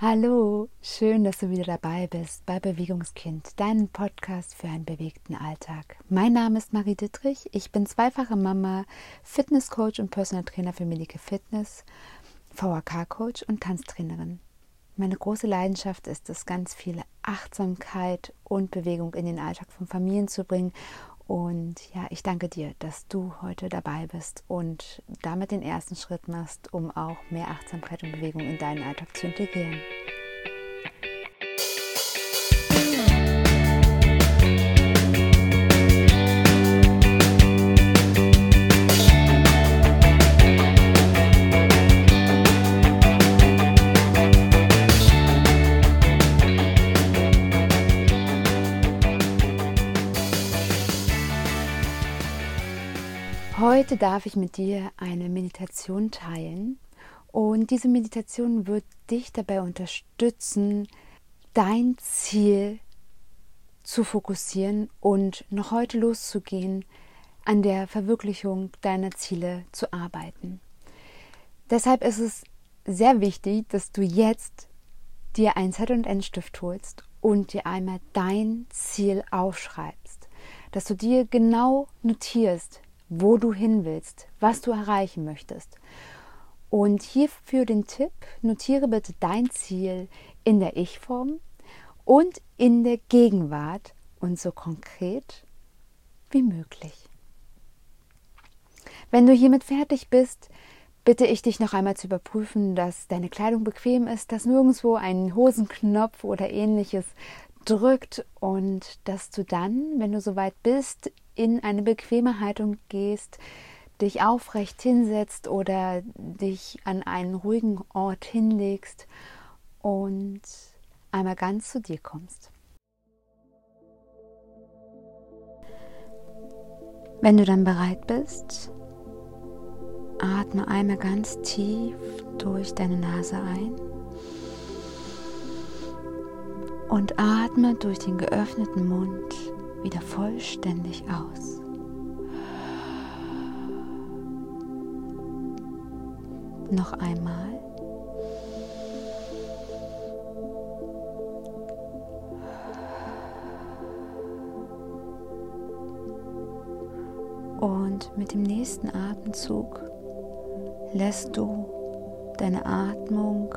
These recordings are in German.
Hallo, schön, dass du wieder dabei bist bei Bewegungskind, deinem Podcast für einen bewegten Alltag. Mein Name ist Marie Dittrich, ich bin zweifache Mama, Fitnesscoach und Personal Trainer für Medike Fitness, VHK-Coach und Tanztrainerin. Meine große Leidenschaft ist es, ganz viel Achtsamkeit und Bewegung in den Alltag von Familien zu bringen und ja, ich danke dir, dass du heute dabei bist und damit den ersten Schritt machst, um auch mehr Achtsamkeit und Bewegung in deinen Alltag zu integrieren. Heute darf ich mit dir eine Meditation teilen und diese Meditation wird dich dabei unterstützen, dein Ziel zu fokussieren und noch heute loszugehen, an der Verwirklichung deiner Ziele zu arbeiten. Deshalb ist es sehr wichtig, dass du jetzt dir ein Zettel und einen Stift holst und dir einmal dein Ziel aufschreibst, dass du dir genau notierst, wo du hin willst, was du erreichen möchtest. Und hierfür den Tipp, notiere bitte dein Ziel in der Ich-Form und in der Gegenwart und so konkret wie möglich. Wenn du hiermit fertig bist, bitte ich dich noch einmal zu überprüfen, dass deine Kleidung bequem ist, dass nirgendwo ein Hosenknopf oder ähnliches drückt und dass du dann, wenn du soweit bist, in eine bequeme Haltung gehst, dich aufrecht hinsetzt oder dich an einen ruhigen Ort hinlegst und einmal ganz zu dir kommst. Wenn du dann bereit bist, atme einmal ganz tief durch deine Nase ein und atme durch den geöffneten Mund wieder vollständig aus. Noch einmal. Und mit dem nächsten Atemzug lässt du deine Atmung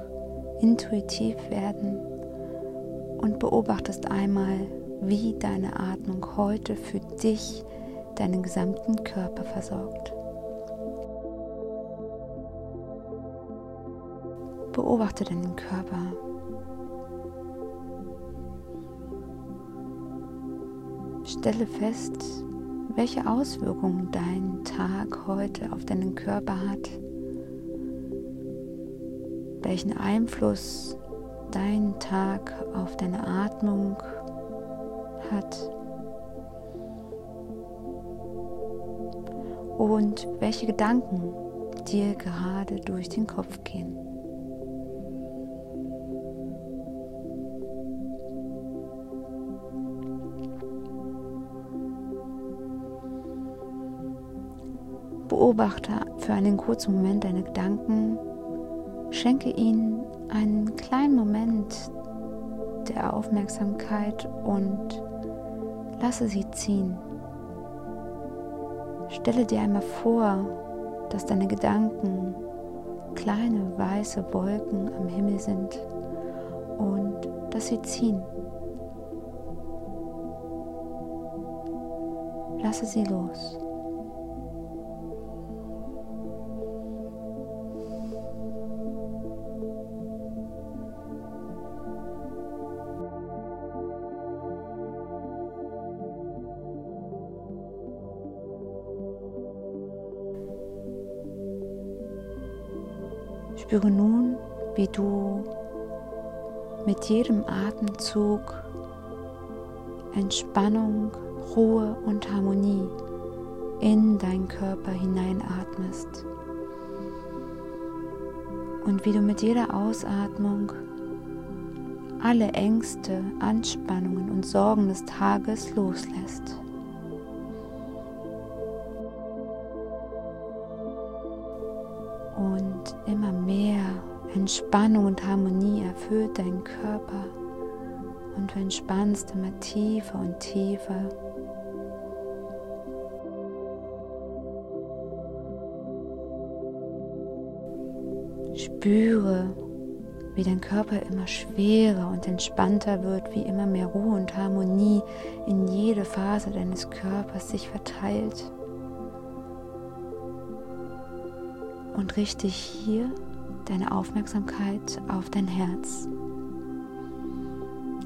intuitiv werden und beobachtest einmal, wie deine Atmung heute für dich deinen gesamten Körper versorgt. Beobachte deinen Körper. Stelle fest, welche Auswirkungen dein Tag heute auf deinen Körper hat, welchen Einfluss dein Tag auf deine Atmung hat und welche Gedanken dir gerade durch den Kopf gehen. Beobachte für einen kurzen Moment deine Gedanken, schenke ihnen einen kleinen Moment der Aufmerksamkeit und Lasse sie ziehen. Stelle dir einmal vor, dass deine Gedanken kleine weiße Wolken am Himmel sind und dass sie ziehen. Lasse sie los. Spüre nun, wie du mit jedem Atemzug Entspannung, Ruhe und Harmonie in deinen Körper hineinatmest. Und wie du mit jeder Ausatmung alle Ängste, Anspannungen und Sorgen des Tages loslässt. Entspannung und Harmonie erfüllt deinen Körper und du entspannst immer tiefer und tiefer. Spüre, wie dein Körper immer schwerer und entspannter wird, wie immer mehr Ruhe und Harmonie in jede Phase deines Körpers sich verteilt. Und richte hier deine Aufmerksamkeit auf dein Herz.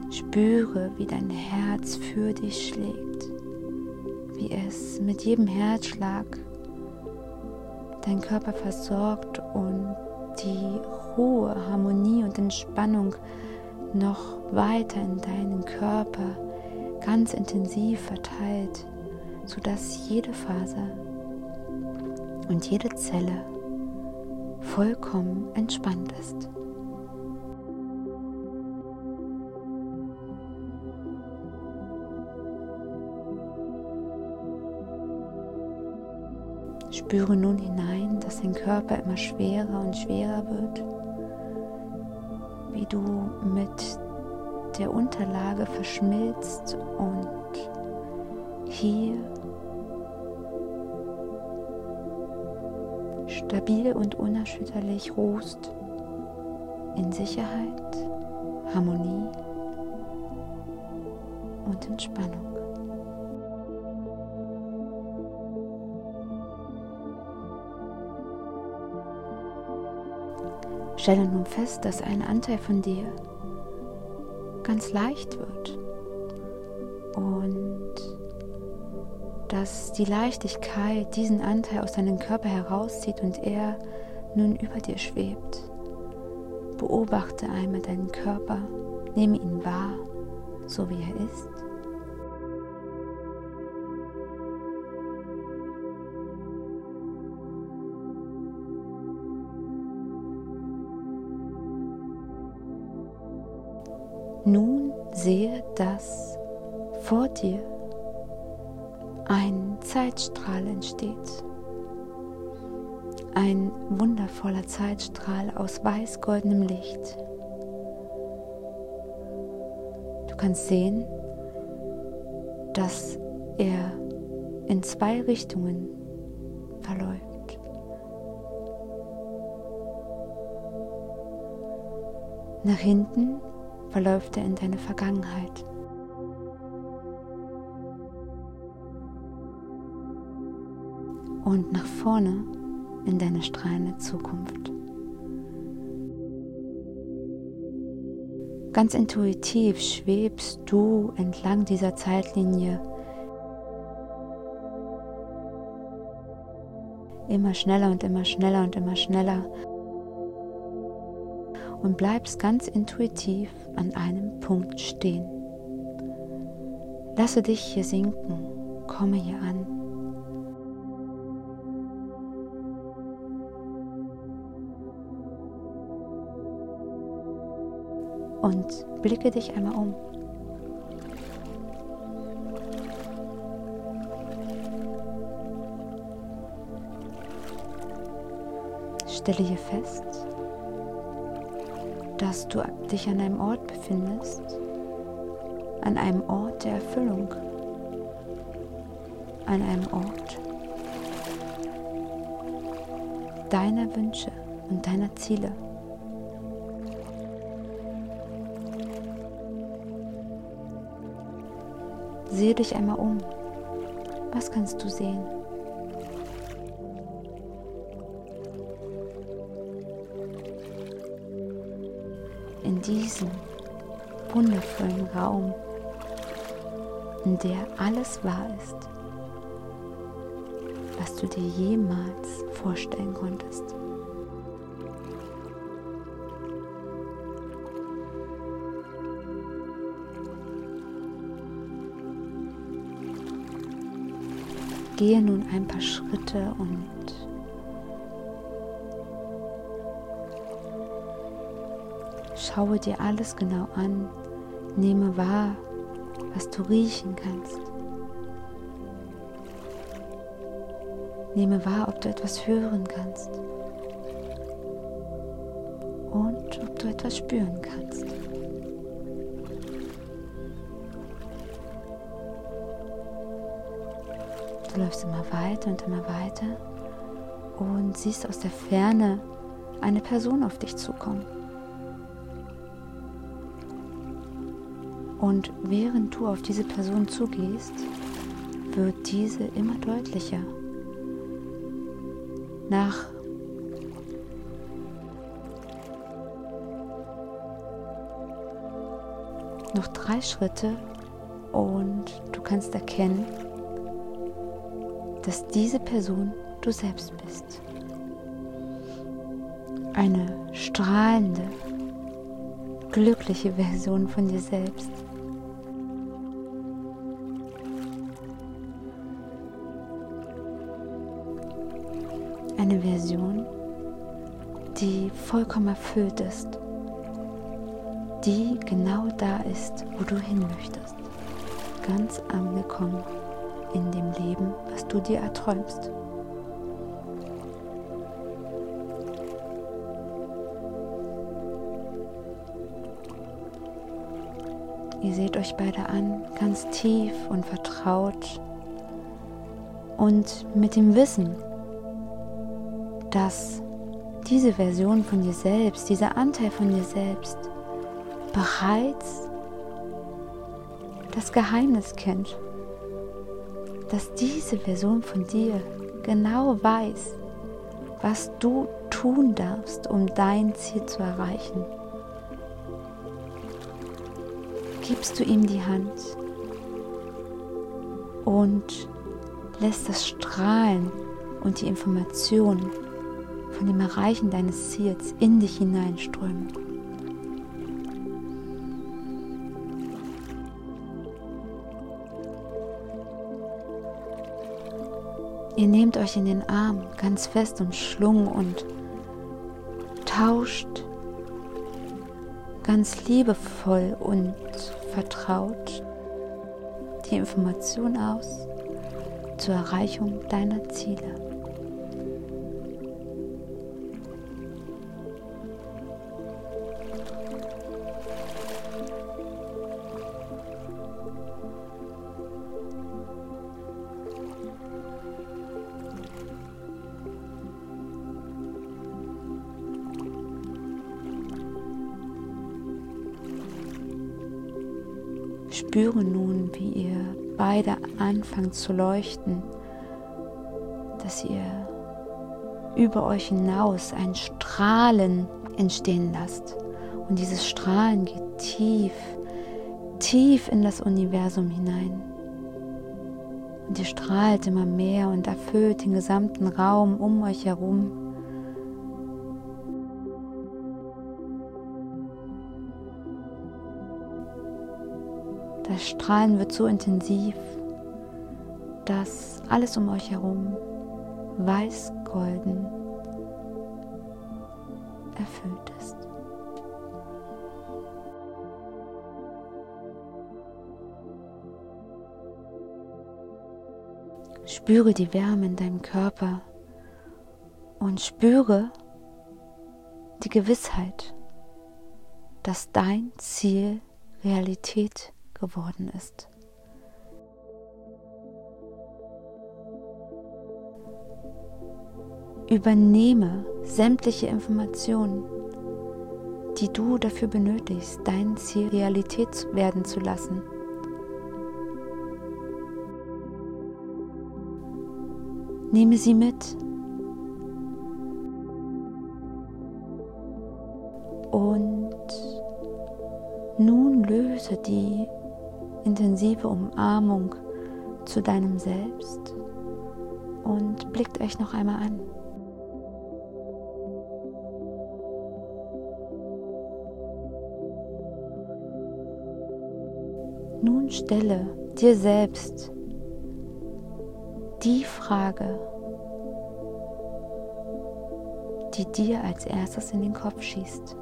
Spüre, wie dein Herz für dich schlägt, wie es mit jedem Herzschlag dein Körper versorgt und die Ruhe, Harmonie und Entspannung noch weiter in deinen Körper ganz intensiv verteilt, sodass jede Faser und jede Zelle vollkommen entspannt ist. Spüre nun hinein, dass dein Körper immer schwerer und schwerer wird, wie du mit der Unterlage verschmilzt und hier stabil und unerschütterlich ruhst in Sicherheit, Harmonie und Entspannung. Stelle nun fest, dass ein Anteil von dir ganz leicht wird und dass die Leichtigkeit diesen Anteil aus deinem Körper herauszieht und er nun über dir schwebt. Beobachte einmal deinen Körper, nehme ihn wahr, so wie er ist. Nun sehe, dass vor dir ein Zeitstrahl entsteht. Ein wundervoller Zeitstrahl aus weiß-goldenem Licht. Du kannst sehen, dass er in zwei Richtungen verläuft. Nach hinten verläuft er in deine Vergangenheit. Und nach vorne in deine strahlende Zukunft. Ganz intuitiv schwebst du entlang dieser Zeitlinie immer schneller und immer schneller und immer schneller und bleibst ganz intuitiv an einem Punkt stehen. Lasse dich hier sinken, komme hier an. Und blicke dich einmal um. Stelle hier fest, dass du dich an einem Ort befindest, an einem Ort der Erfüllung, an einem Ort deiner Wünsche und deiner Ziele. Sehe dich einmal um. Was kannst du sehen? in diesem wundervollen Raum, in der alles wahr ist, was du dir jemals vorstellen konntest. Gehe nun ein paar Schritte und Schaue dir alles genau an. Nehme wahr, was du riechen kannst. Nehme wahr, ob du etwas hören kannst. Und du etwas spüren kannst. Du läufst immer weiter und immer weiter und siehst aus der Ferne eine Person auf dich zukommen. Und während du auf diese Person zugehst, wird diese immer deutlicher. Nach noch drei Schritte und du kannst erkennen, dass diese Person du selbst bist. Eine strahlende, glückliche Version von dir selbst. Eine Version, die vollkommen erfüllt ist, die genau da ist, wo du hin möchtest, ganz angekommen in dem Leben, was du dir erträumst. Ihr seht euch beide an, ganz tief und vertraut und mit dem Wissen, dass diese Version von dir selbst, dieser Anteil von dir selbst bereits das Geheimnis kennt dass diese Version von dir genau weiß, was du tun darfst, um dein Ziel zu erreichen. Gibst du ihm die Hand und lässt das Strahlen und die Information von dem Erreichen deines Ziels in dich hineinströmen. Ihr nehmt euch in den Arm ganz fest umschlungen und tauscht ganz liebevoll und vertraut die Information aus zur Erreichung deiner Ziele. Spüre nun, wie ihr beide anfangt zu leuchten, dass ihr über euch hinaus ein Strahlen entstehen lasst. Und dieses Strahlen geht tief, tief in das Universum hinein. Und ihr strahlt immer mehr und erfüllt den gesamten Raum um euch herum. Das Strahlen wird so intensiv, dass alles um euch herum weiß-golden erfüllt ist. Spüre die Wärme in deinem Körper und spüre die Gewissheit, dass dein Ziel Realität ist geworden ist. Übernehme sämtliche Informationen, die du dafür benötigst, dein Ziel Realität werden zu lassen. Nehme sie mit und nun löse die intensive Umarmung zu deinem Selbst und blickt euch noch einmal an. Nun stelle dir selbst die Frage, die dir als erstes in den Kopf schießt.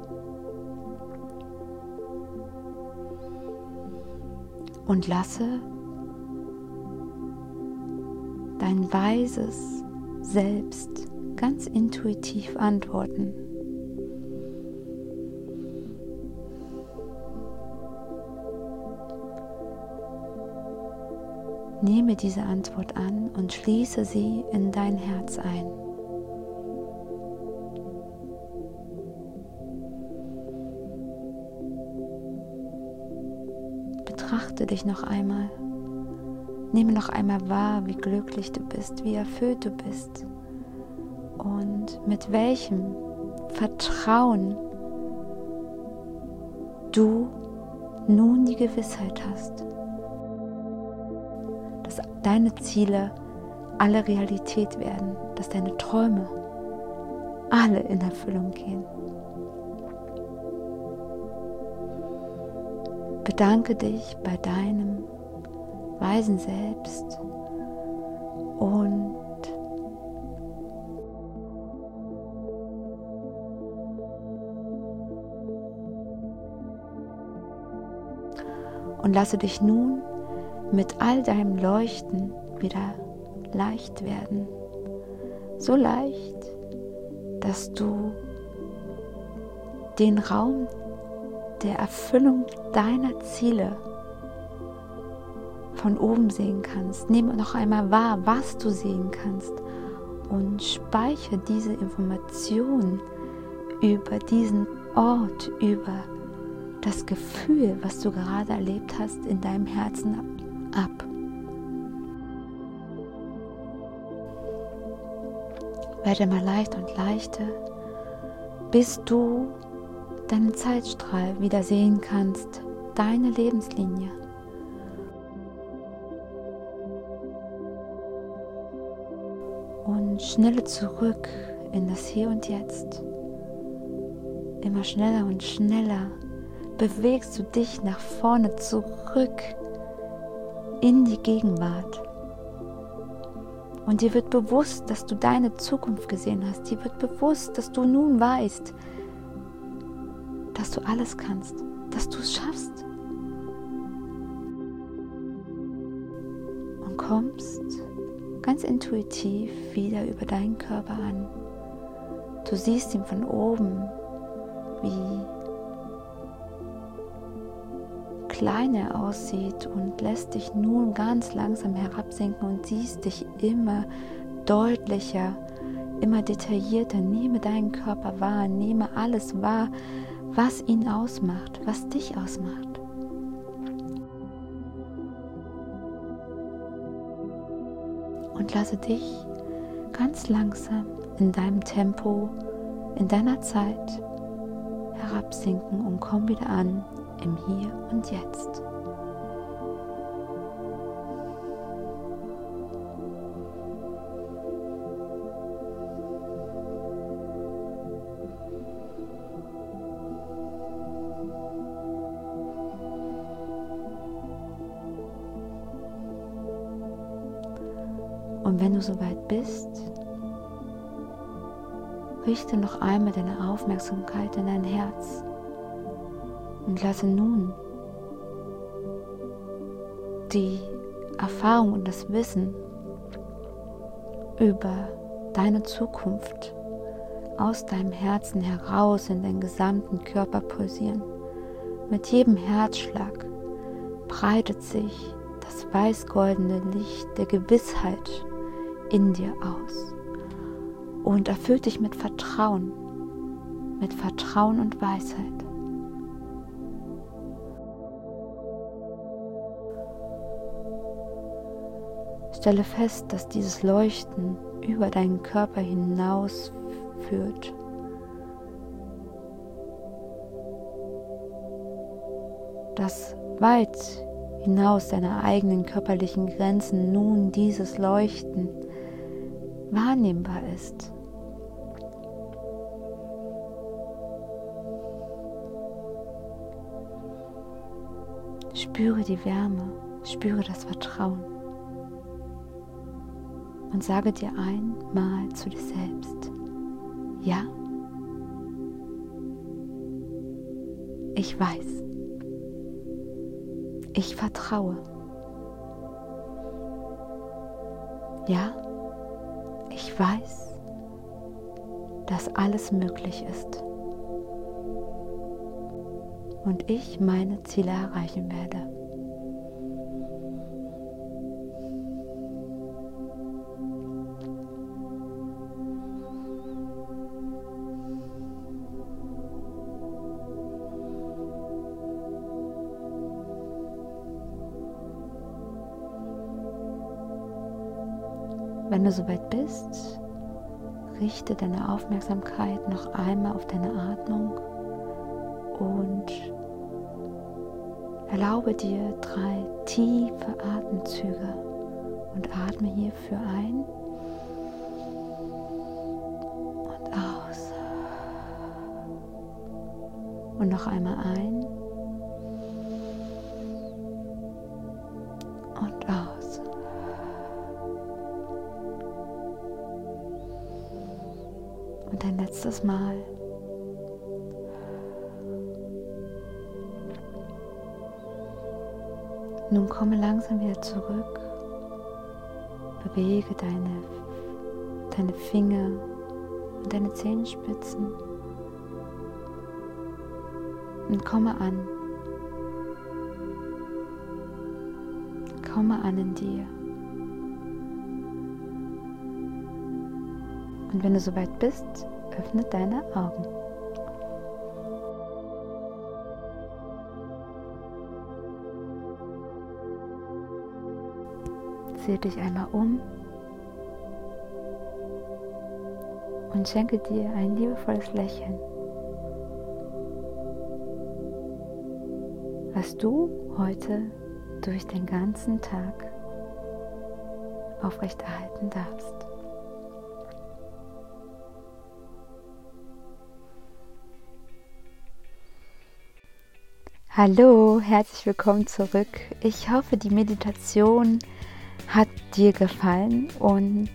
und lasse dein weises Selbst ganz intuitiv antworten. Nehme diese Antwort an und schließe sie in dein Herz ein. Betrachte dich noch einmal. Nehme noch einmal wahr, wie glücklich du bist, wie erfüllt du bist und mit welchem Vertrauen du nun die Gewissheit hast, dass deine Ziele alle Realität werden, dass deine Träume alle in Erfüllung gehen. Bedanke dich bei deinem weisen Selbst und und lasse dich nun mit all deinem Leuchten wieder leicht werden. So leicht, dass du den Raum der Erfüllung deiner Ziele von oben sehen kannst. Nehme noch einmal wahr, was du sehen kannst und speichere diese Information über diesen Ort, über das Gefühl, was du gerade erlebt hast, in deinem Herzen ab. Werde mal leicht und leichter, bis du deinen Zeitstrahl wieder sehen kannst, deine Lebenslinie. Und schnelle zurück in das Hier und Jetzt. Immer schneller und schneller bewegst du dich nach vorne zurück in die Gegenwart. Und dir wird bewusst, dass du deine Zukunft gesehen hast. Dir wird bewusst, dass du nun weißt, dass du alles kannst, dass du es schaffst. Und kommst ganz intuitiv wieder über deinen Körper an. Du siehst ihn von oben, wie klein er aussieht und lässt dich nun ganz langsam herabsinken und siehst dich immer deutlicher, immer detaillierter. Nehme deinen Körper wahr, nehme alles wahr, was ihn ausmacht, was dich ausmacht. Und lasse dich ganz langsam in deinem Tempo, in deiner Zeit herabsinken und komm wieder an im Hier und Jetzt. Und wenn du soweit bist, richte noch einmal deine Aufmerksamkeit in dein Herz und lasse nun die Erfahrung und das Wissen über deine Zukunft aus deinem Herzen heraus in den gesamten Körper pulsieren. Mit jedem Herzschlag breitet sich das weiß-goldene Licht der Gewissheit in dir aus und erfüllt dich mit Vertrauen, mit Vertrauen und Weisheit. Stelle fest, dass dieses Leuchten über deinen Körper hinaus führt. Dass weit hinaus deiner eigenen körperlichen Grenzen nun dieses Leuchten wahrnehmbar ist. Spüre die Wärme, spüre das Vertrauen und sage dir einmal zu dir selbst, ja, ich weiß, ich vertraue, ja, ich weiß, dass alles möglich ist und ich meine Ziele erreichen werde. Wenn du soweit bist, richte deine Aufmerksamkeit noch einmal auf deine Atmung und erlaube dir drei tiefe Atemzüge und atme hierfür ein und aus. Und noch einmal ein Mal. Nun komme langsam wieder zurück. Bewege deine, deine Finger und deine Zehenspitzen und komme an. Komme an in dir. Und wenn du soweit bist, öffne deine Augen. Sehe dich einmal um und schenke dir ein liebevolles Lächeln. Was du heute durch den ganzen Tag aufrechterhalten darfst. Hallo, herzlich willkommen zurück. Ich hoffe, die Meditation hat dir gefallen und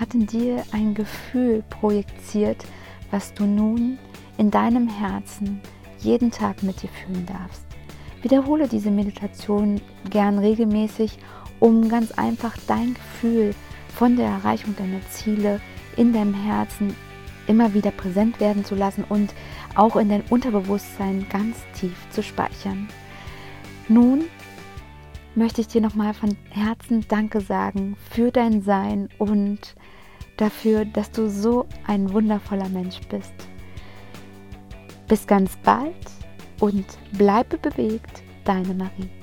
hat in dir ein Gefühl projiziert, was du nun in deinem Herzen jeden Tag mit dir fühlen darfst. Wiederhole diese Meditation gern regelmäßig, um ganz einfach dein Gefühl von der Erreichung deiner Ziele in deinem Herzen immer wieder präsent werden zu lassen und auch in dein Unterbewusstsein ganz tief zu speichern. Nun möchte ich dir nochmal von Herzen Danke sagen für dein Sein und dafür, dass du so ein wundervoller Mensch bist. Bis ganz bald und bleibe bewegt, deine Marie.